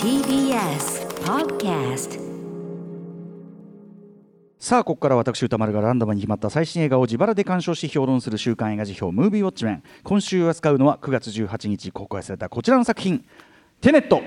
TBS Podcast さあここから私宇多丸がランダムに決まった最新映画を自腹で鑑賞し評論する週刊映画時評ムービーウォッチメン。今週扱うのは9月18日公開されたこちらの作品「テネット」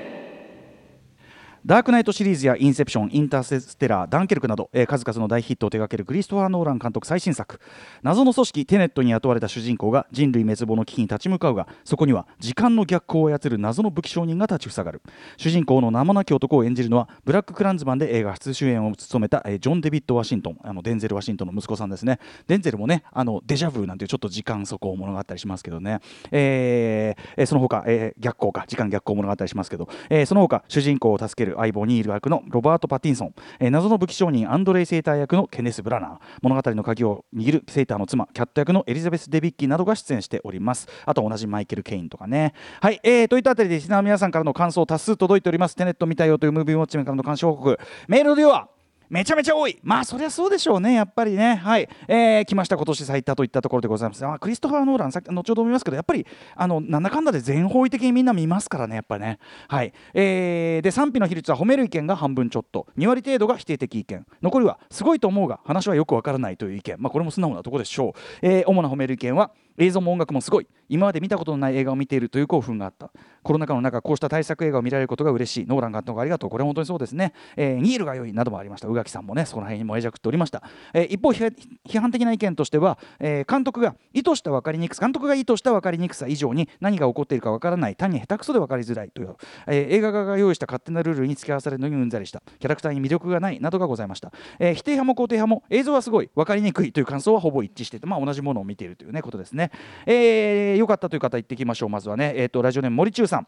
ダークナイトシリーズやインセプション、インターステラー、ダンケルクなど、えー数々の大ヒットを手掛けるクリストファー・ノーラン監督最新作。謎の組織テネットに雇われた主人公が人類滅亡の危機に立ち向かうがそこには時間の逆行を操る謎の武器商人が立ちふさがる。主人公の名もなき男を演じるのはブラック・クランズマンで映画初主演を務めた、えージョン・デビッド・ワシントンあのデンゼル・ワシントンの息子さんですね。デンゼルもねあのデジャブなんていうちょっと時間走行ものがあったりしますけどね、えーえその他、えー逆行か時間逆行ものがあったりしますけど、えーその他主人公を助ける相棒ニール役のロバート・パティンソン、えー謎の武器商人アンドレイ・セーター役のケネス・ブラナー。物語の鍵を握るセーターの妻キャット役のエリザベス・デビッキーなどが出演しております。あと同じマイケル・ケインとかね。はい、えー、といったあたりでリスナーの皆さんからの感想多数届いております。テネット見たよというムービーウォッチメンからの鑑賞報告。メールではめちゃめちゃ多い。まあそりゃそうでしょうね。やっぱりね。はい、えー来ました。今年最多といったところでございます。あクリストファー・ノーラン。さっき後ほど見ますけどやっぱりあのなんだかんだで全方位的にみんな見ますからね。やっぱりね。はい、えーで賛否の比率は褒める意見が半分ちょっと。2割程度が否定的意見。残りはすごいと思うが話はよくわからないという意見。まあこれも素直なとこでしょう、えー主な褒める意見は映像も音楽もすごい。今まで見たことのない映画を見ているという興奮があった。コロナ禍の中こうした対策映画を見られることが嬉しい。ノーラン監督ありがとう。これ本当にそうですね、えーニールが良いなどもありました。宇垣さんもねその辺にも愛着っておりました、えー一方批批判的な意見としては、えー監督が意図した分かりにくさ監督が意図した分かりにくさ以上に何が起こっているか分からない。単に下手くそで分かりづらいという、えー映画側が用意した勝手なルールに付き合わされるのにうんざりした。キャラクターに魅力がない。などがございました、えー否定派も肯定派も映像はすごい。分かりにくいという感想はほぼ一致していて、まあ、同じものを見ているという、ね、ことですね、えー、よかったという方言ってきましょうまずはね、えー、とラジオネーム森中さん。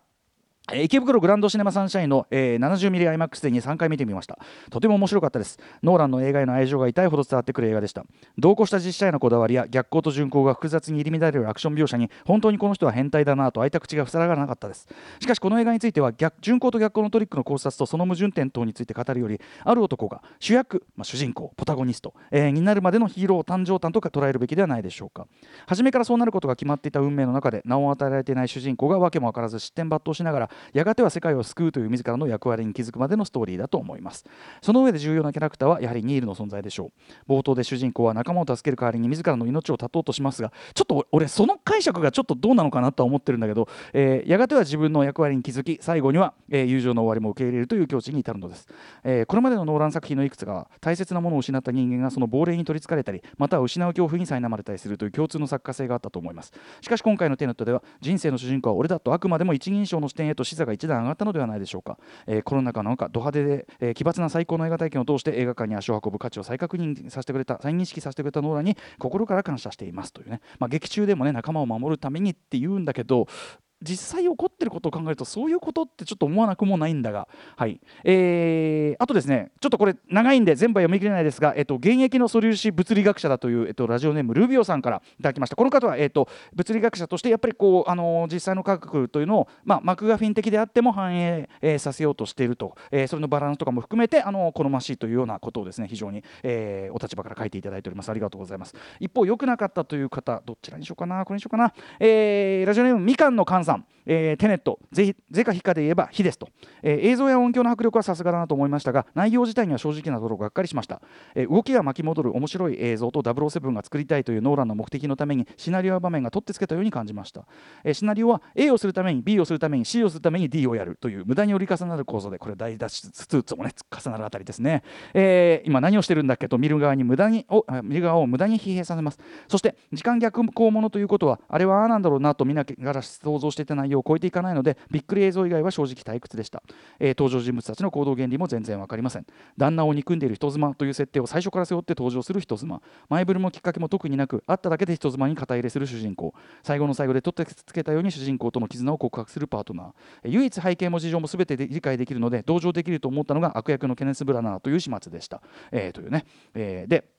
池袋グランドシネマサンシャインの、えー、70mmIMAX でに3回見てみました。とても面白かったです。ノーランの映画への愛情が痛いほど伝わってくる映画でした。同行した実写へのこだわりや逆行と順行が複雑に入り乱れるアクション描写に本当にこの人は変態だなと開いた口が塞がらなかったです。しかしこの映画については逆順行と逆行のトリックの考察とその矛盾点等について語るよりある男が主役、まあ、主人公ポタゴニスト、えーになるまでのヒーロー誕生誕とか捉えるべきではないでしょうか。初めからそうなることが決まっていた運命の中で名を与えられていない主人公が訳も分からず失点抜刀しながらやがては世界を救うという自らの役割に気づくまでのストーリーだと思います。その上で重要なキャラクターはやはりニールの存在でしょう。冒頭で主人公は仲間を助ける代わりに自らの命を絶とうとしますがちょっと俺その解釈がちょっとどうなのかなとは思ってるんだけど、えーやがては自分の役割に気づき最後には、えー友情の終わりも受け入れるという境地に至るのです、えーこれまでのノーラン作品のいくつかは大切なものを失った人間がその亡霊に取りつかれたりまたは失う恐怖に苛まれたりするという共通の作家性があったと思います。しかし今回のテネットでは人生の主人公は俺だとあくまでも一人称の視点へと視座が一段上がったのではないでしょうか、えーコロナ禍の中ド派手で、えー奇抜な最高の映画体験を通して映画館に足を運ぶ価値を再確認させてくれた再認識させてくれたノーラに心から感謝していますというね、まあ、劇中でもね仲間を守るためにって言うんだけど実際起こってることを考えるとそういうことってちょっと思わなくもないんだが、はい。えーあとですねちょっとこれ長いんで全部は読み切れないですが、えっと、現役の素粒子物理学者だという、えっと、ラジオネームルビオさんからいただきました。この方は、えっと、物理学者としてやっぱりこう、あの実際の科学というのを、まあ、マクガフィン的であっても反映、えーさせようとしていると、えーそれのバランスとかも含めてあの好ましいというようなことをですね非常に、えーお立場から書いていただいております。ありがとうございます。一方良くなかったという方どちらにしようかなこれにしようかな、えーラジオネームみかんのかん。さん、えーテネットぜひぜか非かで言えば非ですと、えー映像や音響の迫力はさすがだなと思いましたが内容自体には正直なところがっかりしました、えー動きが巻き戻る面白い映像と007が作りたいというノーランの目的のためにシナリオや場面が取ってつけたように感じました、えーシナリオは A をするために B をするために C をするために D をやるという無駄に折り重なる構造でこれ大脱出スーツもね重なるあたりですね、えー今何をしてるんだっけと見る側に無駄にお見る側を無駄に疲弊させます。そして時間逆行ものということはあれはああなんだろうなと見ながら想像していた内容を超えていかないのでびっくり映像以外は正直退屈でした、えー登場人物たちの行動原理も全然わかりません。旦那を憎んでいる人妻という設定を最初から背負って登場する人妻。前振りもきっかけも特になく会っただけで人妻に肩入れする主人公。最後の最後で取ってつけたように主人公との絆を告白するパートナー。えー唯一背景も事情も全てで理解できるので同情できると思ったのが悪役のケネス・ブラナーという始末でした、えーというね、えーで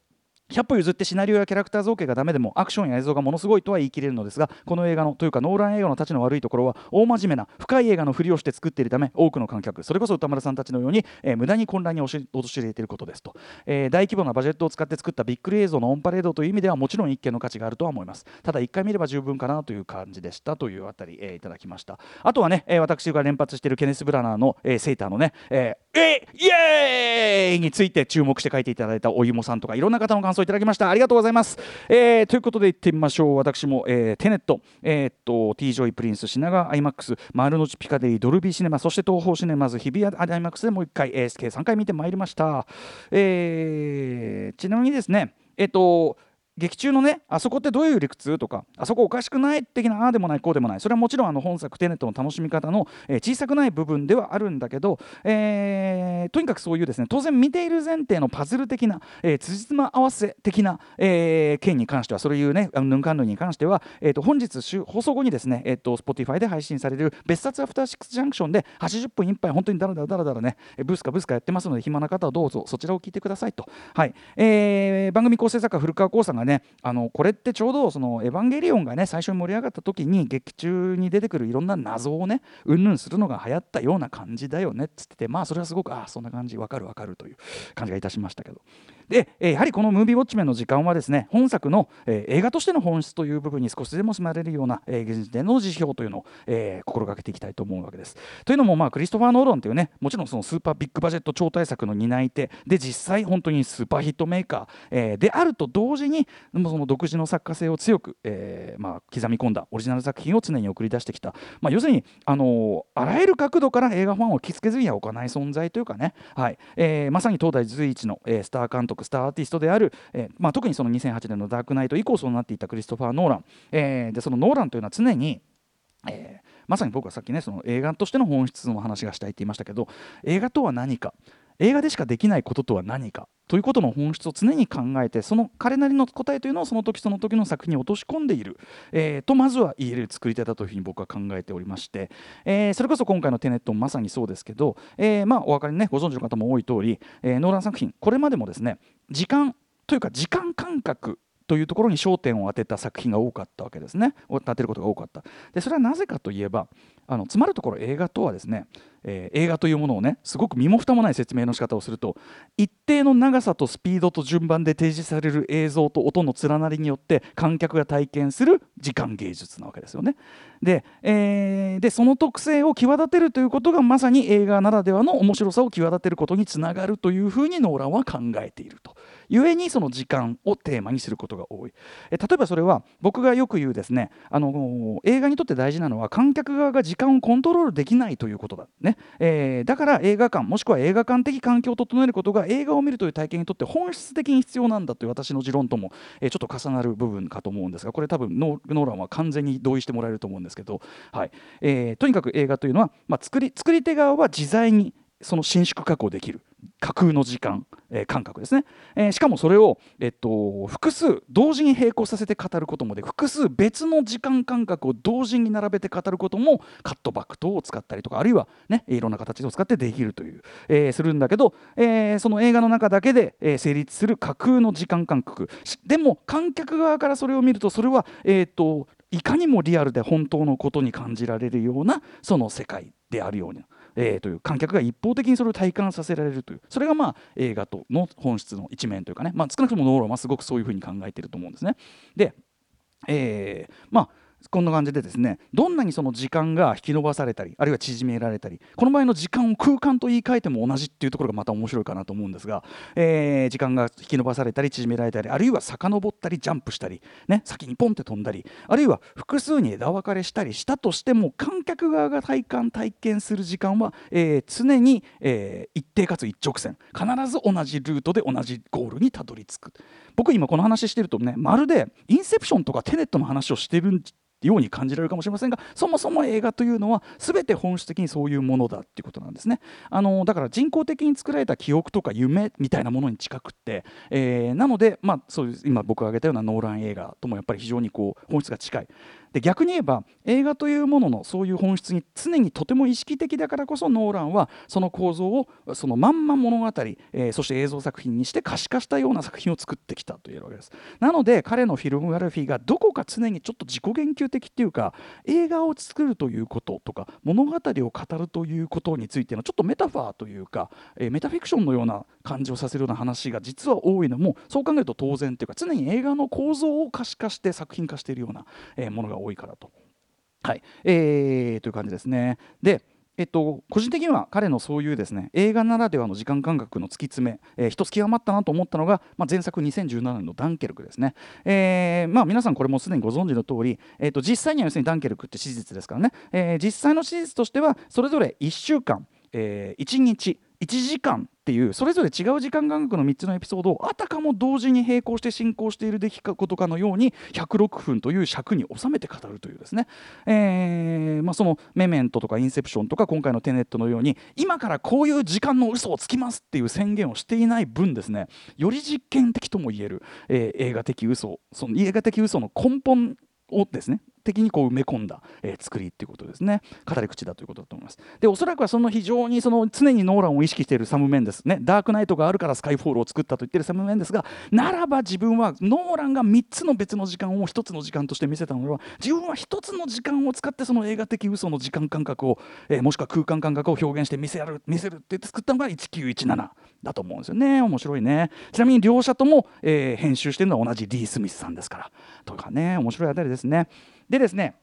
100歩譲ってシナリオやキャラクター造形がダメでもアクションや映像がものすごいとは言い切れるのですがこの映画のというかノーラン映画の立ちの悪いところは大真面目な深い映画のふりをして作っているため多くの観客それこそ歌丸さんたちのように、えー、無駄に混乱に陥れていることですと、えー、大規模なバジェットを使って作ったビッグ映像のオンパレードという意味ではもちろん一見の価値があるとは思います。ただ1回見れば十分かなという感じでしたというあたり、えー、いただきました。あとはね、え、私が連発しているケネス・ブラナーの、え、セーターのね、えー、えイエーイについて注目して書いていただいたお芋さんとかいろんな方の感想をいただきました。ありがとうございます、えー、ということでいってみましょう。私も、えー、テネット、えー、っと T ジョイプリンス品川 IMAX 丸の内ピカデリドルビーシネマ。そして東宝シネマズ日比谷 IMAX でもう1回、えー、計3回見てまいりました、えー、ちなみにですねえっと劇中のねあそこってどういう理屈とかあそこおかしくない的なああでもないこうでもない。それはもちろんあの本作テネットの楽しみ方の、えー、小さくない部分ではあるんだけど、えー、とにかくそういうですね当然見ている前提のパズル的な、えー、辻褄合わせ的な、えー、件に関してはそういうねヌンカンヌに関しては、えー、と本日放送後にですね、えー、と Spotify で配信される別冊アフターシックスジャンクションで80分いっぱい本当にだらだらだらだらねブースかブースかやってますので暇な方はどうぞそちらを聞いてくださいと、はい。えー、番組構成作家古川光さんがねねあのこれってちょうどその「エヴァンゲリオン」がね最初に盛り上がった時に劇中に出てくるいろんな謎をねうんぬんするのが流行ったような感じだよねっつっててまあそれはすごくああそんな感じわかるわかるという感じがいたしましたけど。で、えやはりこのムービーウォッチメンの時間はですね本作の、え映画としての本質という部分に少しでも住まれるような、え現時点の辞表というのを、え心がけていきたいと思うわけです。というのも、まあ、クリストファー・ノーランというねもちろんそのスーパービッグバジェット超大作の担い手で実際本当にスーパーヒットメーカー、えであると同時にその独自の作家性を強く、えー、まあ、刻み込んだオリジナル作品を常に送り出してきた、まあ、要するに、あのー、あらゆる角度から映画ファンを惹きつけずには置かない存在というかね、はい。えー、まさに当代随一の、えスター監督スターアーティストである、えまあ、特にその2008年の「ダークナイト」以降そうなっていたクリストファー・ノーラン、えでそのノーランというのは常に、えまさに僕はさっきねその映画としての本質の話がしたいって言いましたけど映画とは何か？映画でしかできないこととは何かということの本質を常に考えてその彼なりの答えというのをその時その時の作品に落とし込んでいる、えー、とまずは言える作り手だというふうに僕は考えておりまして、えー、それこそ今回のテネットもまさにそうですけど、えー、まあお分かりねご存知の方も多い通り、えー、ノーラン作品これまでもですね時間というか時間感覚というところに焦点を当てた作品が多かったわけですね当てることが多かったでそれはなぜかといえばあのつまるところ映画とはですね、えー、映画というものをねすごく身も蓋もない説明の仕方をすると一定の長さとスピードと順番で提示される映像と音の連なりによって観客が体験する時間芸術なわけですよね。で,、えー、でその特性を際立てるということがまさに映画ならではの面白さを際立てることにつながるというふうにノーランは考えていると。故にその時間をテーマにすることが多い。え例えばそれは僕がよく言うですねあの映画にとって大事なのは観客側が時間をコントロールできないということだ。ね、えー、だから映画館もしくは映画館的環境を整えることが映画を見るという体験にとって本質的に必要なんだという私の持論とも、え、ちょっと重なる部分かと思うんですがこれ多分ノーランは完全に同意してもらえると思うんですけど、はい。えー、とにかく映画というのは、まあ、作り作り手側は自在にその伸縮確保できる架空の時間、えー、感覚ですね、えー、しかもそれを、えっと、複数同時に並行させて語ることもで複数別の時間感覚を同時に並べて語ることもカットバック等を使ったりとかあるいは、ね、いろんな形を使ってできるという、えー、するんだけど、えー、その映画の中だけで、え、成立する架空の時間感覚でも観客側からそれを見るとそれは、えーといかにもリアルで本当のことに感じられるようなその世界であるように。えー、という観客が一方的にそれを体感させられるというそれがまあ映画との本質の一面というかね、まあ、少なくともノーランはすごくそういうふうに考えていると思うんですね。で、えー、まあこんな感じでですねどんなにその時間が引き延ばされたりあるいは縮められたりこの場合の時間を空間と言い換えても同じっていうところがまた面白いかなと思うんですが、えー、時間が引き延ばされたり縮められたりあるいは遡ったりジャンプしたり、ね、先にポンって飛んだりあるいは複数に枝分かれしたりしたとしても観客側が体感体験する時間は、えー、常に、えー、一定かつ一直線必ず同じルートで同じゴールにたどり着く。僕今この話してるとねまるでインセプションとかテネットの話をしてるんように感じられるかもしれませんがそもそも映画というのは全て本質的にそういうものだっていうことなんですね。あのだから人工的に作られた記憶とか夢みたいなものに近くって、えー、なので、まあ、そういう今僕が挙げたようなノーラン映画ともやっぱり非常にこう本質が近い。で逆に言えば映画というもののそういう本質に常にとても意識的だからこそノーランはその構造をそのまんま物語、えー、そして映像作品にして可視化したような作品を作ってきたというわけです。なので彼のフィルムグラフィーがどこか常にちょっと自己言及的っていうか映画を作るということとか物語を語るということについてのちょっとメタファーというか、えー、メタフィクションのような感じをさせるような話が実は多いのもそう考えると当然というか常に映画の構造を可視化して作品化しているような、えー、ものが多いからと。はいえー、という感じですね。でえっと、個人的には彼のそういうですね映画ならではの時間感覚の突き詰め、えー、一つ極まったなと思ったのが、まあ、前作2017年のダンケルクですね、えーまあ、皆さんこれもすでにご存知の通り、えーと、実際には要するにダンケルクって史実ですからね、えー、実際の史実としてはそれぞれ1週間、えー、1日1時間っていうそれぞれ違う時間感覚の3つのエピソードをあたかも同時に並行して進行している出来事かのように106分という尺に収めて語るというですね、えーまあ、そのメメントとかインセプションとか今回のテネットのように今からこういう時間の嘘をつきますっていう宣言をしていない分ですね。より実験的とも言える、えー、映画的嘘その映画的嘘の根本をですね的にこう埋め込んだ、えー、作りっていうことですね。語り口だということだと思います。でおそらくはその非常にその常にノーランを意識しているサム・メンですね。ダークナイトがあるからスカイフォールを作ったと言ってるサム・メンですがならば自分はノーランが3つの別の時間を1つの時間として見せたのでは自分は1つの時間を使ってその映画的嘘の時間感覚を、えー、もしくは空間感覚を表現して見せる見せるって言って作ったのが1917だと思うんですよね。面白いね。ちなみに両者とも、えー、編集してるのは同じリー・スミスさんですから。とかね。面白いあたりですね。でですね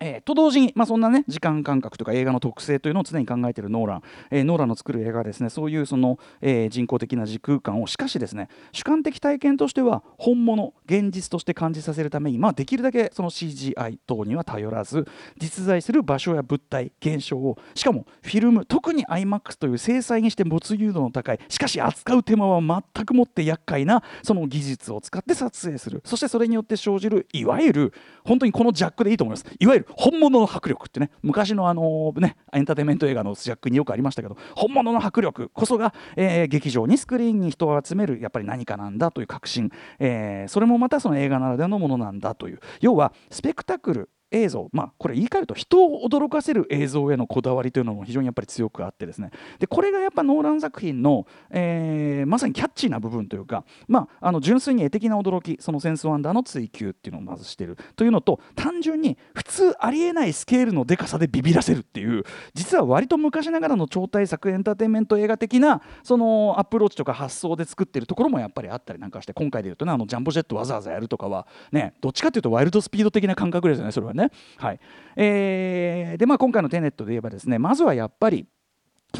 えー、と同時に、まあ、そんなね時間感覚とか映画の特性というのを常に考えているノーラン、えー、ノーランの作る映画はですねそういうその、えー、人工的な時空間をしかしですね主観的体験としては本物現実として感じさせるために、まあ、できるだけその CGI 等には頼らず実在する場所や物体現象をしかもフィルム特に IMAX という精細にして没入度の高いしかし扱う手間は全くもって厄介なその技術を使って撮影する。そしてそれによって生じるいわゆる本当にこのジャックでいいと思います。いわゆる本物の迫力ってね昔のあのねエンターテインメント映画のジャックによくありましたけど本物の迫力こそが、えー、劇場にスクリーンに人を集めるやっぱり何かなんだという確信、えー、それもまたその映画ならではのものなんだという。要はスペクタクル映像、まあ、これ言い換えると人を驚かせる映像へのこだわりというのも非常にやっぱり強くあってですねでこれがやっぱノーラン作品の、えー、まさにキャッチーな部分というか、まあ、あの純粋に絵的な驚きそのセンスワンダーの追求っていうのをまずしてるというのと単純に普通ありえないスケールのでかさでビビらせるっていう実は割と昔ながらの超大作エンターテインメント映画的なそのアプローチとか発想で作ってるところもやっぱりあったりなんかして今回でいうとねあのジャンボジェットわざわざやるとかはねどっちかというとワイルドスピード的な感覚ですよねそれはね。はい。えー、でまあ今回のテネットで言えばですねまずはやっぱり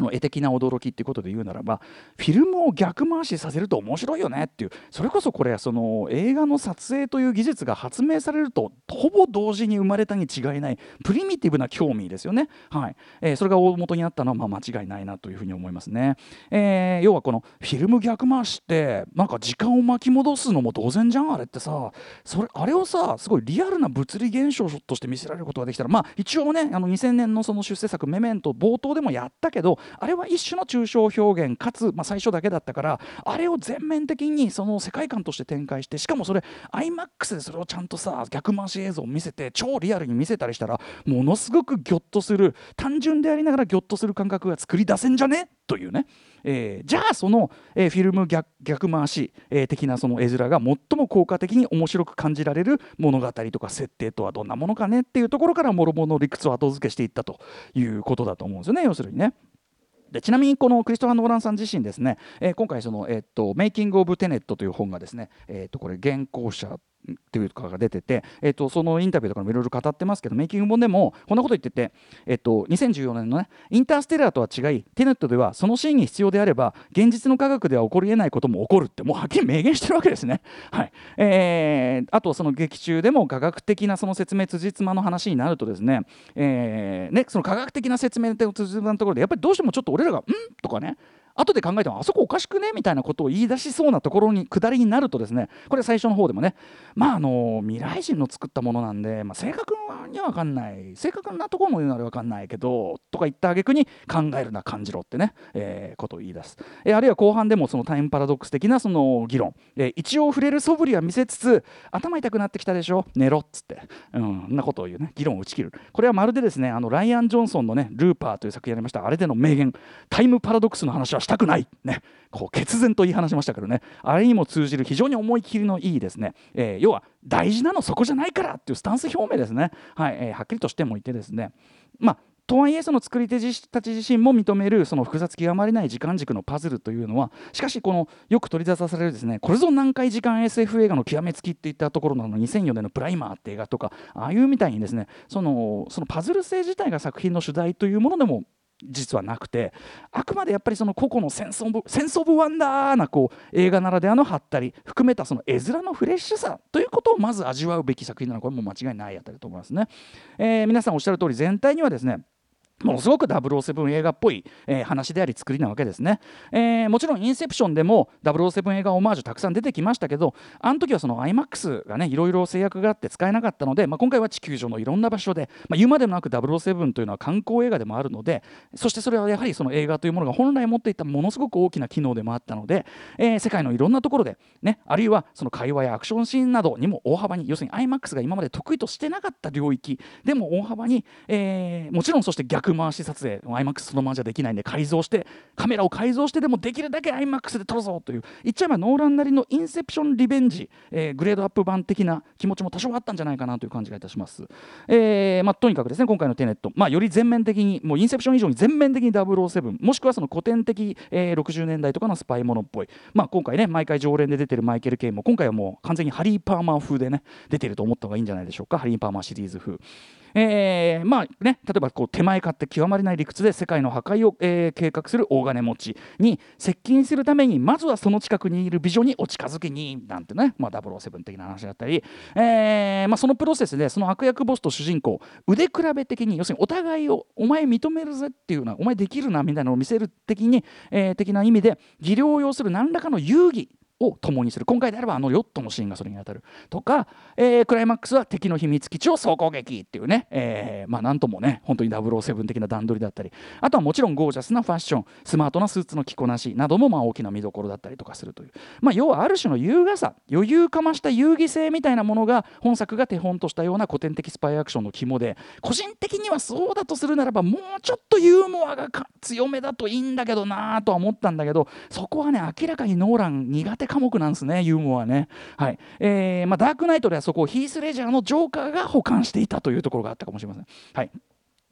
その絵的な驚きっていうことで言うならばフィルムを逆回しさせると面白いよねっていうそれこそこれその映画の撮影という技術が発明されるとほぼ同時に生まれたに違いないプリミティブな興味ですよね、はい。えー、それが大元にあったのはまあ間違いないなというふうに思いますね、えー、要はこのフィルム逆回しってなんか時間を巻き戻すのも当然じゃんあれってさ。それあれをさすごいリアルな物理現象として見せられることができたらまあ一応ねあの2000年のその出世作「メメント」冒頭でもやったけどあれは一種の抽象表現かつ、まあ、最初だけだったからあれを全面的にその世界観として展開してしかもそれ iMAX でそれをちゃんとさ逆回し映像を見せて超リアルに見せたりしたらものすごくギョッとする単純でありながらギョッとする感覚が作り出せんじゃね？というね、えー、じゃあその、えー、フィルム逆回し、えー、的なその絵面が最も効果的に面白く感じられる物語とか設定とはどんなものかね？っていうところからもろもろの理屈を後付けしていったということだと思うんですよね要するにね。でちなみにこのクリストファー・ノーランさん自身ですね、えー、今回その、えー、っと「メイキング・オブ・テネット」という本がですね、えー、っとこれ原稿者っていうかが出てて、えー、とそのインタビューとかもいろいろ語ってますけどメイキング本でもこんなこと言ってて、えー、と2014年のねインターステラーとは違いテネットではそのシーンに必要であれば現実の科学では起こりえないことも起こるってもうはっきり明言してるわけですね。はいえー、あとその劇中でも科学的なその説明辻褄の話になるとですね,、えー、ねその科学的な説明と辻褄のところでやっぱりどうしてもちょっと俺らが「ん?」とかね後で考えてもあそこおかしくね？みたいなことを言い出しそうなところに下りになるとですねこれ最初の方でもねまああの未来人の作ったものなんで、まあ、正確には分かんない正確なところも言うなら分かんないけどとか言った挙句に考えるな感じろってね、えー、ことを言い出す、えー、あるいは後半でもそのタイムパラドックス的なその議論、えー、一応触れる素振りは見せつつ頭痛くなってきたでしょ？寝ろっつって、うん、んなことを言うね。議論を打ち切る。これはまるでですねあのライアン・ジョンソンのね「ルーパー」という作品やりましたあれでの名言。タイムパラドックスの話はしたくない。ね。こう決然と言い放しましたけどね。あれにも通じる非常に思い切りのいいですね、えー、要は大事なのそこじゃないからっていうスタンス表明ですね、はい。えー、はっきりとしてもいてですね。まあとはいえその作り手たち自身も認めるその複雑極まりない時間軸のパズルというのはしかしこのよく取り沙汰されるですねこれぞ難解時間 SF 映画の極めつきっていったところの2004年の「プライマー」って映画とかああいうみたいにですねそのそのパズル性自体が作品の主題というものでも実はなくてあくまでやっぱりその個々のセンス・オブ・センスオブワンダーなこう映画ならではのはったり含めたその絵面のフレッシュさということをまず味わうべき作品なのこれも間違いないあたりだと思いますね、えー、皆さんおっしゃる通り全体にはですねものすごく007映画っぽい、えー、話であり作りなわけですね、えー、もちろんインセプションでも007映画オマージュたくさん出てきましたけどあの時はその IMAX がねいろいろ制約があって使えなかったので、まあ、今回は地球上のいろんな場所で、まあ、言うまでもなく007というのは観光映画でもあるのでそしてそれはやはりその映画というものが本来持っていたものすごく大きな機能でもあったので、えー、世界のいろんなところで、ね、あるいはその会話やアクションシーンなどにも大幅に要するに IMAX が今まで得意としてなかった領域でも大幅に、えー、もちろんそして逆回し撮影 IMAX そのままじゃできないんで改造してカメラを改造してでもできるだけ IMAX で撮るぞという言っちゃえばノーランなりのインセプションリベンジ、えー、グレードアップ版的な気持ちも多少あったんじゃないかなという感じがいたします、えーまあ、とにかくですね今回のテネット、まあ、より全面的にもうインセプション以上に全面的に007もしくはその古典的、えー、60年代とかのスパイものっぽい、まあ、今回ね毎回常連で出てるマイケル・ケイも今回はもう完全にハリー・パーマー風でね出てると思った方がいいんじゃないでしょうか。ハリー・パーマーシリーズ風。えー、まあね例えばこう手前勝手極まりない理屈で世界の破壊を、えー、計画する大金持ちに接近するためにまずはその近くにいる美女にお近づきになんてね、まあ、007的な話だったり、えーまあ、そのプロセスでその悪役ボスと主人公腕比べ的に要するにお互いをお前認めるぜっていうのはお前できるなみたいなのを見せる的に、えー、的な意味で技量を要する何らかの遊戯を共にする。今回であればあのヨットのシーンがそれに当たるとか、えー、クライマックスは敵の秘密基地を総攻撃っていうね、えー、まあなんともね本当に007的な段取りだったりあとはもちろんゴージャスなファッションスマートなスーツの着こなしなどもまあ大きな見どころだったりとかするという、まあ、要はある種の優雅さ余裕かました遊戯性みたいなものが本作が手本としたような古典的スパイアクションの肝で個人的にはそうだとするならばもうちょっとユーモアが強めだといいんだけどなとは思ったんだけどそこはね明らかにノーラン苦手科目なんですねユーモアね、はい。えーまあ、ダークナイトではそこをヒース・レジャーのジョーカーが保管していたというところがあったかもしれません。はい。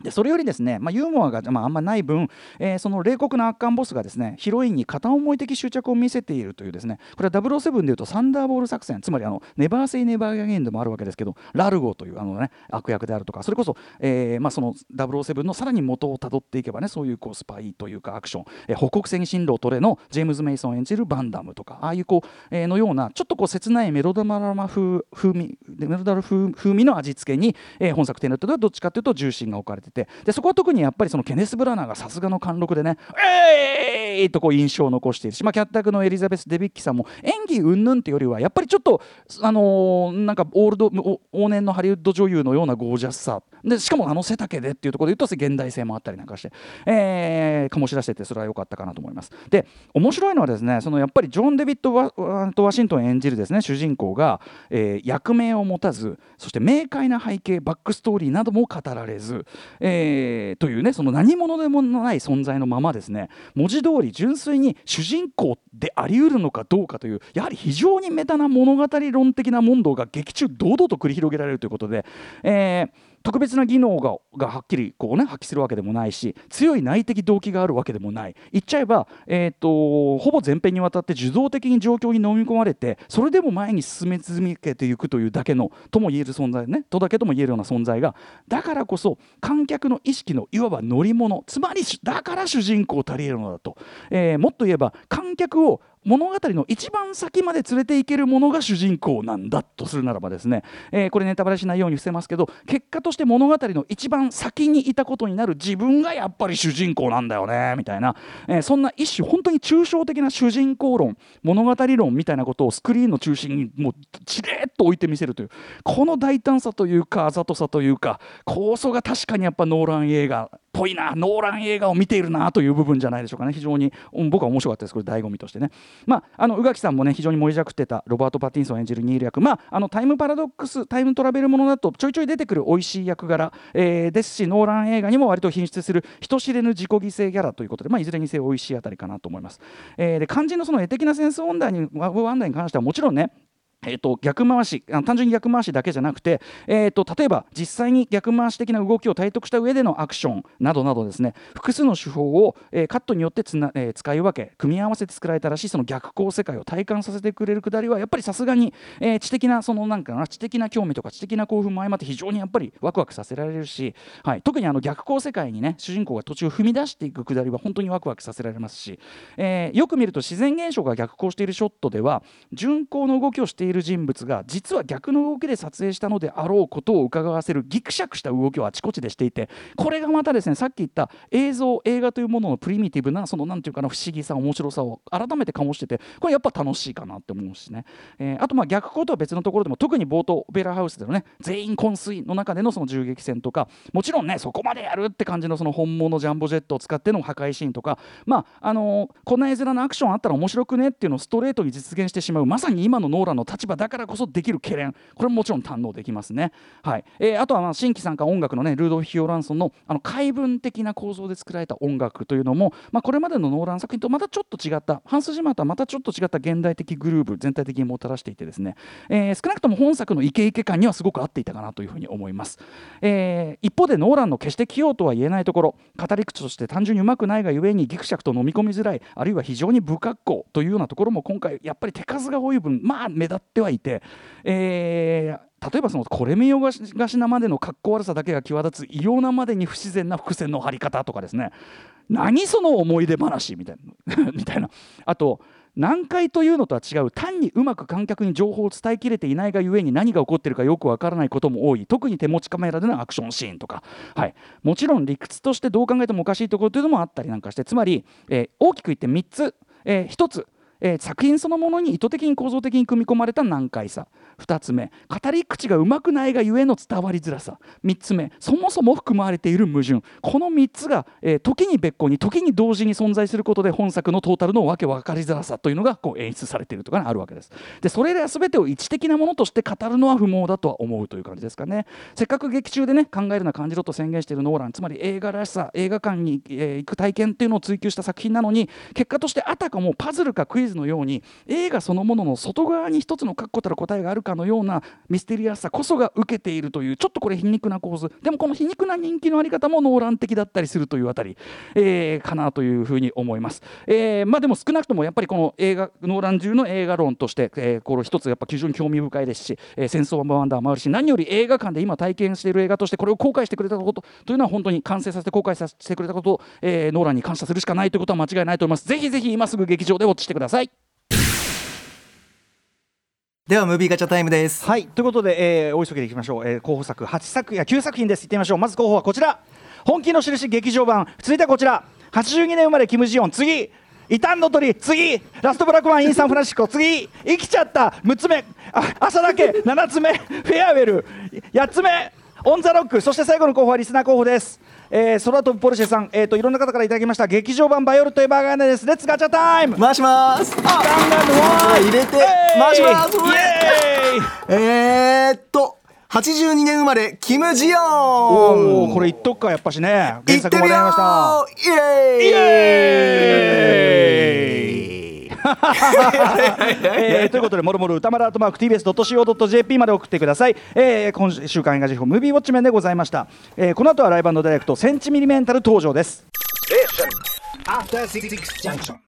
でそれよりですね、まあ、ユーモアが、まあ、あんまない分、えー、その冷酷な悪漢ボスがですねヒロインに片思い的執着を見せているというですねこれは007でいうとサンダーボール作戦つまりあのネバーセイネバーゲインでもあるわけですけどラルゴというあの、ね、悪役であるとかそれこそ、えーまあ、その007のさらに元をたどっていけばねそういうこうスパイというかアクション、えー、北国戦進路トレのジェームズ・メイソン演じるバンダムとかああいうこう、えー、のようなちょっとこう切ないメロドラマ風風味メロドラマ風味の味付けに、えー、本作テネットではどっちかというと重心が置かれててでそこは特にやっぱりそのケネス・ブラナーがさすがの貫禄でね「えーい!」とこう印象を残しているし、まあ、キャッタクのエリザベス・デビッキさんも演技云々っていうよりはやっぱりちょっとあのー、なんかオールド往年のハリウッド女優のようなゴージャスさでしかもあの背丈でっていうところで言うと現代性もあったりなんかして、えー、醸し出しててそれは良かったかなと思います。で面白いのはですねそのやっぱりジョン・デビッド・ワとワシントン演じるですね主人公が、えー、役名を持たずそして明快な背景バックストーリーなども語られず、えー、というねその何者でもない存在のままですね文字通り純粋に主人公でありうるのかどうかというやはり非常にメタな物語論的な問答が劇中堂々と繰り広げられるということで、えー、特別な技能ががはっきりこう、ね、発揮するわけでもないし強い内的動機があるわけでもない。言っちゃえば、えーと、ほぼ全編にわたって受動的に状況に飲み込まれてそれでも前に進め続けていくというだけのとも言える存在ね。とだけとも言えるような存在が。だからこそ観客の意識のいわば乗り物つまりだから主人公足りえるのだと、えー、もっと言えば観客を物語の一番先まで連れていけるものが主人公なんだとするならばですね、えー、これネタバレしないように伏せますけど結果として物語の一番先にいたことになる自分がやっぱり主人公なんだよねみたいな、えー、そんな一種本当に抽象的な主人公論物語論みたいなことをスクリーンの中心にもうちれっと置いてみせるというこの大胆さというかあざとさというか構想が確かにやっぱノーラン映画ぽいなノーラン映画を見ているなという部分じゃないでしょうかね。非常に、僕は面白かったです。これ醍醐味としてね。まああの宇垣さんもね非常に盛りじゃくってたロバート・パティンソン演じるニール役。まああのタイムパラドックスタイムトラベルものだとちょいちょい出てくる美味しい役柄、えー、ですしノーラン映画にも割と品質する人知れぬ自己犠牲ギャラということで、まあ、いずれにせよ美味しいあたりかなと思います、えー、で肝心のその絵的なセンス問題に問題に関してはもちろんねえーと、逆回し単純に逆回しだけじゃなくて、えーと、例えば実際に逆回し的な動きを体得した上でのアクションなどなどですね複数の手法を、えー、カットによってつな、えー、使い分け組み合わせて作られたらしいその逆光世界を体感させてくれるくだりはやっぱりさすがに、えー、知的なそのなんかな知的な興味とか知的な興奮も相まって非常にやっぱりワクワクさせられるし、はい、特にあの逆光世界にね主人公が途中踏み出していくくだりは本当にワクワクさせられますし、え、よく見ると自然現象が逆光しているショットでは順光の動きをしているいる人物が実は逆の動きで撮影したのであろうことを伺わせるギクシャクした動きをあちこちでしていてこれがまたですねさっき言った映像映画というもののプリミティブなその何て言うかな不思議さ面白さを改めて醸しててこれやっぱ楽しいかなって思うしね、えー、あとまあ逆光とは別のところでも特に冒頭オペラハウスでのね全員昏睡の中でのその銃撃戦とかもちろんねそこまでやるって感じのその本物ジャンボジェットを使っての破壊シーンとかまああのー、こんな絵面のアクションあったら面白くねっていうのをストレートに実現してしまうまさに今のノーランの立場だからこそできる懸念これももちろん堪能できますね。はいえー、あとはまあ新規参加音楽のねルードフ・ヒオランソンのあの解文的な構造で作られた音楽というのも、まあ、これまでのノーラン作品とまたちょっと違ったハンス・ジマとはまたちょっと違った現代的グルーブ全体的にもたらしていてですね、えー、少なくとも本作のイケイケ感にはすごく合っていたかなというふうに思います。えー、一方でノーランの決して器用とは言えないところ語り口として単純にうまくないがゆえにギクシャクと飲み込みづらいあるいは非常に不格好というようなところも今回やっぱり手数が多い分まあ目立ってはいて、えー、例えばそのこれ見よがしなまでの格好悪さだけが際立つ異様なまでに不自然な伏線の張り方とかですね。何その思い出話みたいな みたいな。あと難解というのとは違う単にうまく観客に情報を伝えきれていないがゆえに何が起こっているかよくわからないことも多い。特に手持ちカメラでのアクションシーンとか、はい、もちろん理屈としてどう考えてもおかしいところというのもあったりなんかして。つまり、えー、大きく言って3つ、えー、1つ。えー、作品そのものに意図的に構造的に組み込まれた難解さ。2つ目語り口がうまくないがゆえの伝わりづらさ。3つ目そもそも含まれている矛盾。この3つが、えー、時に別個に時に同時に存在することで本作のトータルのわけ分かりづらさというのがこう演出されているとか、ね、あるわけです。でそれら全てを一的なものとして語るのは不毛だとは思うという感じですかね。せっかく劇中でね考えるな感じろと宣言しているノーランつまり映画らしさ映画館に、えー、行く体験っていうのを追求した作品なのに結果としてあたかもパズルかクイズのように映画そのものの外側に一つの確固たる答えがあるかのようなミステリアスさこそが受けているというちょっとこれ皮肉な構図。でもこの皮肉な人気のあり方もノーラン的だったりするというあたり、えー、かなというふうに思います、えー、まあでも少なくともやっぱりこの映画ノーラン中の映画論として、えー、これ一つやっぱ非常に興味深いですし、えー、戦争はワンダーもあるし何より映画館で今体験している映画としてこれを公開してくれたことというのは本当に完成させて公開させてくれたことを、えー、ノーランに感謝するしかないということは間違いないと思います。ぜひぜひ今すぐ劇場でウォッチしてください。ではムービーガチャタイムです。はい。ということで、えー、お急ぎでいきましょう、えー、候補作8作や9作品です。いってみましょう。まず候補はこちら。本気のしるし劇場版。続いてはこちら。82年生まれキム・ジヨン。次。異端の鳥。次。ラストブラックマンインサンフランシスコ。次。生きちゃった。6つ目。浅田家。7つ目。フェアウェル。8つ目オン・ザ・ロックそして最後の候補はリスナー候補です。えー、空飛ぶポルシェさん、えーと、いろんな方からいただきました。劇場版ヴァイオレット・エヴァーガーデンです Let's ガチャ time。回します。あ入れて回します。イエーイ。えー、っと82年生まれキム・ジヨン。おおこれ言っとくかやっぱしね。原作もらいました。イエーイ。イエーイえー、ということでもろもろ歌丸アートマーク TBS.CO.JP まで送ってください、えー、今週間映画辞表ムービーウォッチメンでございました、えー、この後はライブダイレクトセンチミリメンタル登場です。え